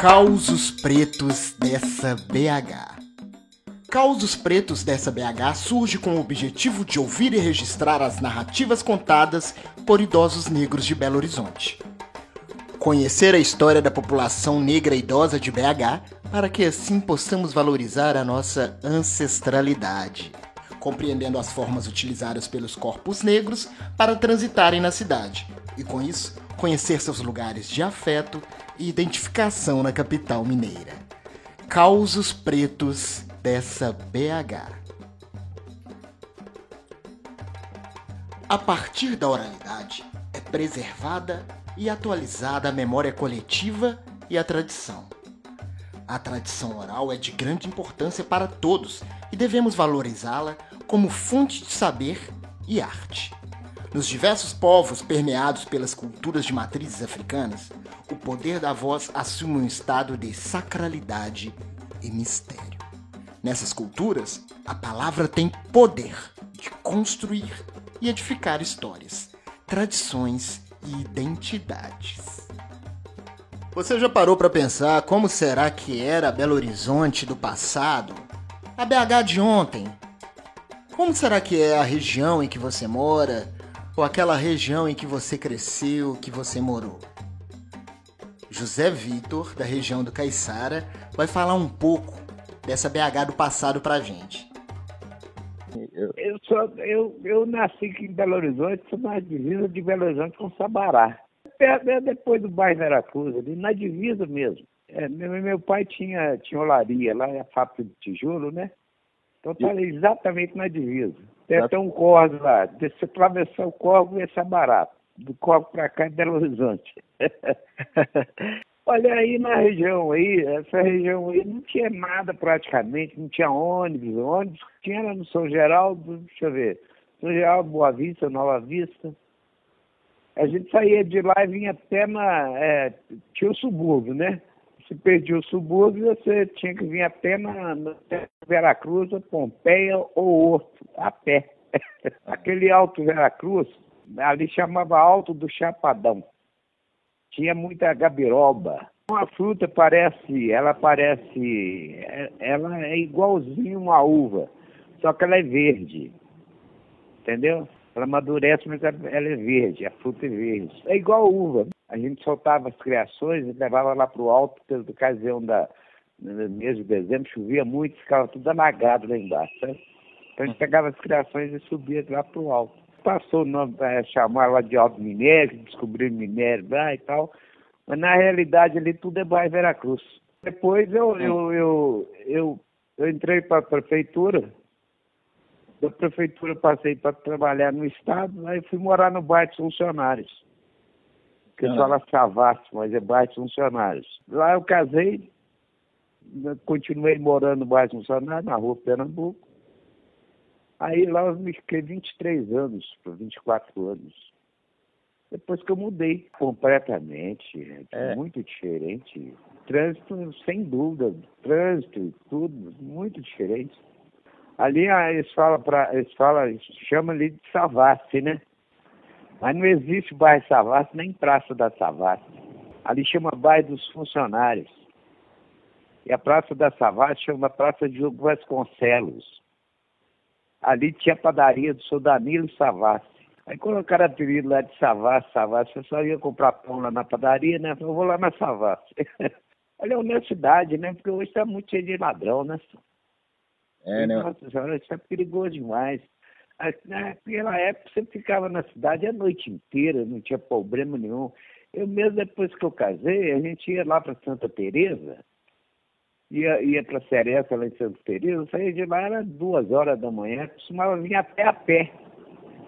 Causos pretos dessa BH. Causos Pretos dessa BH surge com o objetivo de ouvir e registrar as narrativas contadas por idosos negros de Belo Horizonte. Conhecer a história da população negra idosa de BH para que assim possamos valorizar a nossa ancestralidade, compreendendo as formas utilizadas pelos corpos negros para transitarem na cidade e, com isso, conhecer seus lugares de afeto e identificação na capital mineira. Causos Pretos dessa BH. A partir da oralidade é preservada e atualizada a memória coletiva e a tradição. A tradição oral é de grande importância para todos e devemos valorizá-la como fonte de saber e arte. Nos diversos povos permeados pelas culturas de matrizes africanas, o poder da voz assume um estado de sacralidade e mistério. Nessas culturas, a palavra tem poder de construir e edificar histórias, tradições e identidades. Você já parou para pensar como será que era Belo Horizonte do passado? A BH de ontem? Como será que é a região em que você mora? Ou aquela região em que você cresceu, que você morou? José Vitor, da região do Caiçara, vai falar um pouco dessa BH do passado pra gente. Eu, sou, eu, eu nasci aqui em Belo Horizonte, sou na divisa de Belo Horizonte com Sabará. Depois do bairro Veracruz, ali na divisa mesmo. É, meu, meu pai tinha, tinha olaria lá, a fábrica de tijolo, né? Então tá exatamente na divisa. Tem até um córrego lá. Se atravessar o córrego, ia ser barato. Do córrego para cá é Belo Horizonte. Olha aí na região aí, essa região aí não tinha nada praticamente, não tinha ônibus, ônibus tinha lá no São Geraldo, deixa eu ver, São Geraldo, Boa Vista, Nova Vista. A gente saía de lá e vinha até na. É, tinha o subúrbio, né? Se perdia o subúrbio, você tinha que vir até na, na Veracruz, Pompeia ou Horto, a pé. Aquele Alto Veracruz, ali chamava Alto do Chapadão tinha muita gabiroba. Uma fruta parece, ela parece, ela é igualzinho uma uva, só que ela é verde, entendeu? Ela amadurece, mas ela é verde, a fruta é verde. É igual uva. A gente soltava as criações e levava lá para o alto, pela ocasião da, mês de dezembro, chovia muito, ficava tudo alagado lá embaixo. Sabe? Então a gente pegava as criações e subia lá para o alto passou o nome para chamar lá de alto minério, descobriu minério lá e tal, mas na realidade ali tudo é bairro Veracruz. Depois eu, eu, eu, eu, eu entrei para a prefeitura, da prefeitura passei para trabalhar no estado, aí fui morar no bairro de funcionários, que ah. fala Savassi, mas é bairro funcionários. Lá eu casei, continuei morando no bairro funcionários, na rua Pernambuco, Aí lá eu me fiquei 23 anos, para 24 anos. Depois que eu mudei completamente, é. muito diferente. Trânsito, sem dúvida, trânsito, tudo, muito diferente. Ali ah, eles falam, pra, eles falam, chamam ali de Savassi, né? Mas não existe bairro Savassi, nem Praça da Savassi. Ali chama bairro dos funcionários. E a Praça da Savassi chama Praça de Hugo Vasconcelos. Ali tinha a padaria do seu Danilo Savassi. Aí colocaram apelido lá de Savassi, Savassi. Eu só ia comprar pão lá na padaria, né? Eu vou lá na Savassi. Olha a honestidade, né? Porque hoje está muito cheio de ladrão, né? É, né? Nossa senhora, isso é perigoso demais. Naquela época você ficava na cidade a noite inteira, não tinha problema nenhum. Eu mesmo, depois que eu casei, a gente ia lá para Santa Teresa ia, ia para Seresta, lá em Santo Teresa, saía de lá, era duas horas da manhã, costumava vir até a pé.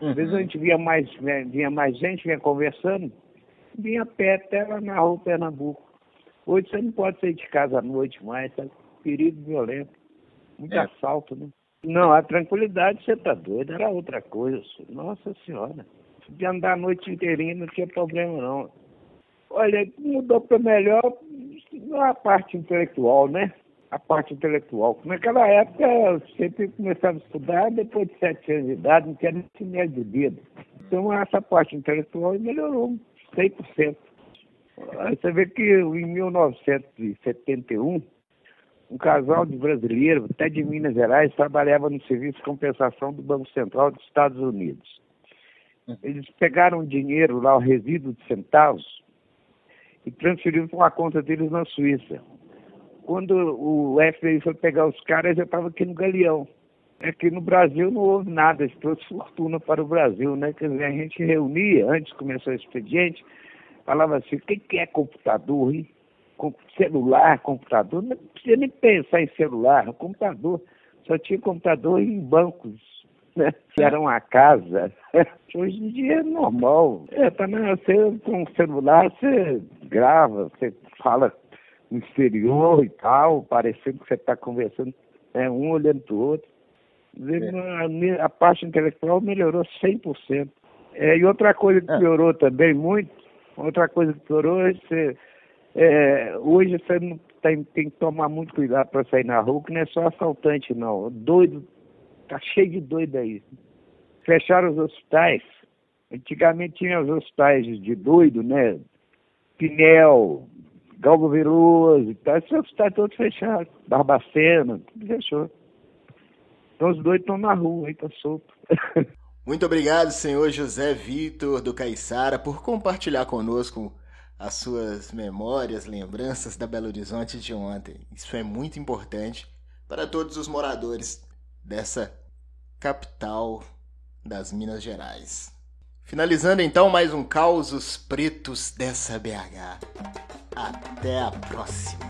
Às vezes a uhum. gente via mais, vinha mais gente, vinha conversando, vinha a pé até lá na rua Pernambuco. Hoje você não pode sair de casa à noite mais, tá? Perigo violento. Muito é. assalto, né? Não, a tranquilidade, você tá doido, era outra coisa. Nossa senhora. De andar a noite inteirinha não tinha problema não. Olha, mudou para melhor a parte intelectual, né? A parte intelectual. Naquela época, eu sempre começava a estudar, depois de sete anos de idade, não tinha nem dinheiro de dedo. Então, essa parte intelectual melhorou 100%. Você vê que em 1971, um casal de brasileiros, até de Minas Gerais, trabalhava no serviço de compensação do Banco Central dos Estados Unidos. Eles pegaram dinheiro lá, o resíduo de centavos, e transferiram para uma conta deles na Suíça. Quando o FBI foi pegar os caras, eu estava aqui no Galeão. Aqui no Brasil não houve nada, isso trouxe fortuna para o Brasil, né? Quer dizer, a gente reunia, antes de começar o expediente, falava assim, o que é computador, hein? Celular, computador, não precisa nem pensar em celular, computador. Só tinha computador em bancos, né? Que era uma casa. Hoje em dia é normal. É, também você com celular, você grava, você fala no exterior e tal, parecendo que você está conversando, é, um olhando para o outro. É. A, a, parte intelectual melhorou 100%. É, e outra coisa que é. piorou também muito, outra coisa que piorou é você é, hoje você tem, tem que tomar muito cuidado para sair na rua, que não é só assaltante, não. Doido, tá cheio de doido aí. Fecharam os hospitais. Antigamente tinha os hospitais de doido, né? Pinel, Galgo Veloso e tal. Esses hospitais todos fechados. Barbacena, tudo fechou. Então os doidos estão na rua, aí tá solto. Muito obrigado, senhor José Vitor do Caiçara, por compartilhar conosco as suas memórias, lembranças da Belo Horizonte de ontem. Isso é muito importante para todos os moradores dessa capital das Minas Gerais. Finalizando então mais um Causos Pretos dessa BH. Até a próxima!